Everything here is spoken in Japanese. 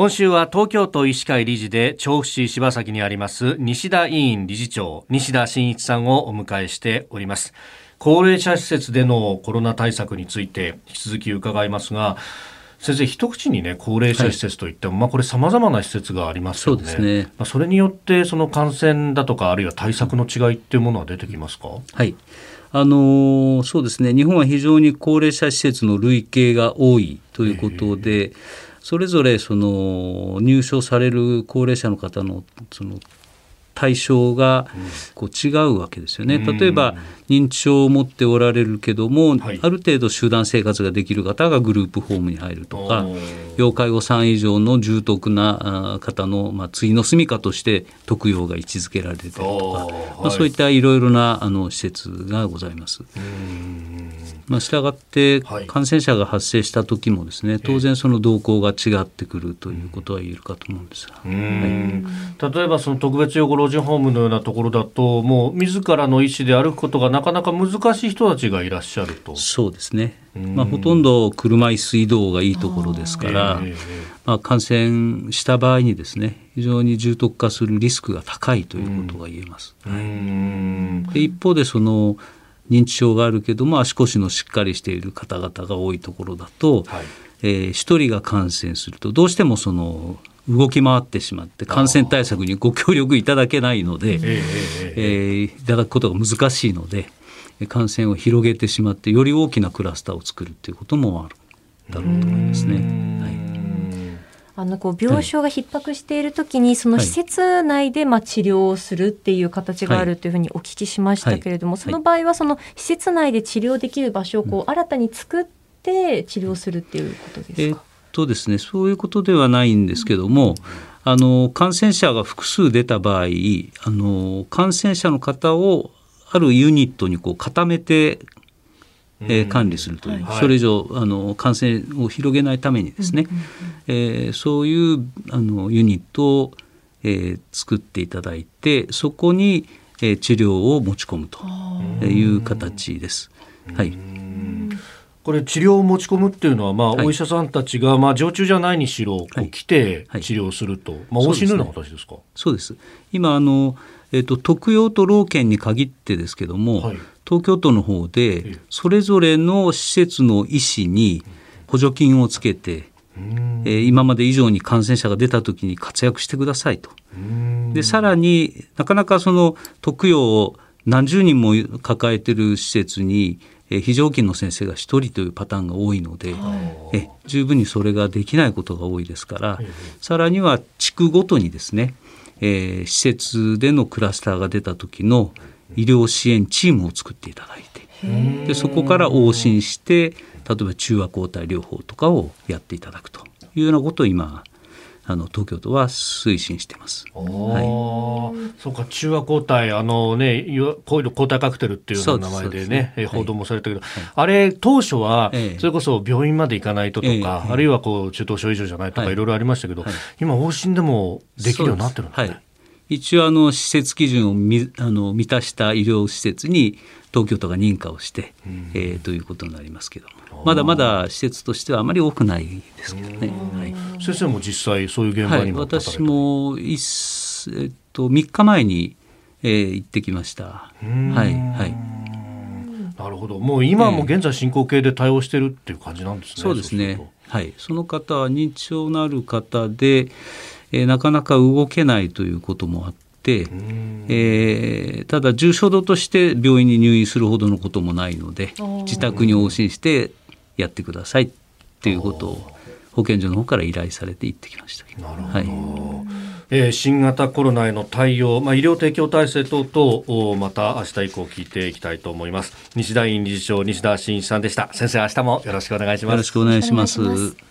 今週は東京都医師会理事で調布市柴崎にあります西田委員理事長西田真一さんをお迎えしております高齢者施設でのコロナ対策について引き続き伺いますが先生一口にね高齢者施設といっても、はい、まあこれさまざまな施設がありますよね。そうですね。まあそれによってその感染だとかあるいは対策の違いっていうものは出てきますか？はい。あのそうですね。日本は非常に高齢者施設の累計が多いということで。それぞれその入所される高齢者の方のその対象がこう違うわけですよね。例えば認知症を持っておられるけども、はい、ある程度集団生活ができる方がグループホームに入るとか要介護3以上の重篤な方の、まあ、対の住みかとして特養が位置づけられてるとか、まあ、そういったいろいろなあの施設がございます。まあ、したがって感染者が発生した時もですね当然その動向が違ってくるということは言えるかと思うんです。が、はい、例えばその特別養護老人ホームのようなところだともう自らの意思で歩くことがなかなか難しい人たちがいらっしゃると。そうですね、まあ、ほとんど車椅子移動がいいところですから、まあ、感染した場合にですね非常に重篤化するリスクが高いということが言えます。はい、で一方でその認知症があるけども足腰のしっかりしている方々が多いところだと、はい。えー、1人が感染するとどうしてもその動き回ってしまって感染対策にご協力いただけないので、えー、えー、いただくことが難しいので感染を広げてしまってより大きなクラスターを作るということもあるだろうと思いますね。はいあのこう病床が逼迫しているときに、その施設内でまあ治療をするっていう形があるというふうにお聞きしましたけれども、その場合はその施設内で治療できる場所をこう新たに作って治療するっていうことですか、えっとですね、そういうことではないんですけども、あの感染者が複数出た場合あの感染者の方をあるユニットにこう固めてえー、管理するという、はい、それ以上あの感染を広げないためにですね、えー、そういうあのユニットを、えー、作っていただいてそこに、えー、治療を持ち込むという形です。はい、これ治療を持ち込むっていうのは、まあ、お医者さんたちが、まあ、常駐じゃないにしろ、こう来て治療すると、まあ、往診のような形ですか？そうです、今あの、えーと、特養と老犬に限ってですけども、はい、東京都の方でそれぞれの施設の医師に補助金をつけて、えー、今まで以上に感染者が出た時に活躍してくださいと。でさらになかなかその特養を何十人も抱えてる施設に非常勤の先生が1人というパターンが多いのでえ十分にそれができないことが多いですからさらには地区ごとにですね、えー、施設でのクラスターが出た時の医療支援チームを作っていただいてでそこから往診して例えば中和抗体療法とかをやっていただくというようなことを今あの東京都は推進してます。はい、そうか中和抗体あのね抗体カクテルっていう名前でねで、ね、報道もされたけど、はい、あれ当初はそれこそ病院まで行かないととか、えあるいはこう中等症以上じゃないとかい。ろいろありましたけど、今往診でもできるようになってるんですね。一応あの施設基準をみあの満たした医療施設に東京都が認可をして、うん、えー、ということになりますけども。まだまだ施設としてはあまり多くないですけどね、はい、先生も実際そういう現場にも、はい、私もえっと、3日前に、えー、行ってきました。はいはい。なるほど。もう今も現在進行形で対応してるっていう感じなんですね。そうですね。はい。その方は認知症のある方でえー、なかなか動けないということもあって、えー、ただ重症度として病院に入院するほどのこともないので自宅に往診してやってくださいっていうことを保健所の方から依頼されて行ってきました。なるほど、はい。えー、新型コロナへの対応、まあ、医療提供体制等々また明日以降聞いていきたいと思います。西田院理事長西田真一さんでした。先生明日もよろしくお願いします。よろしくお願いします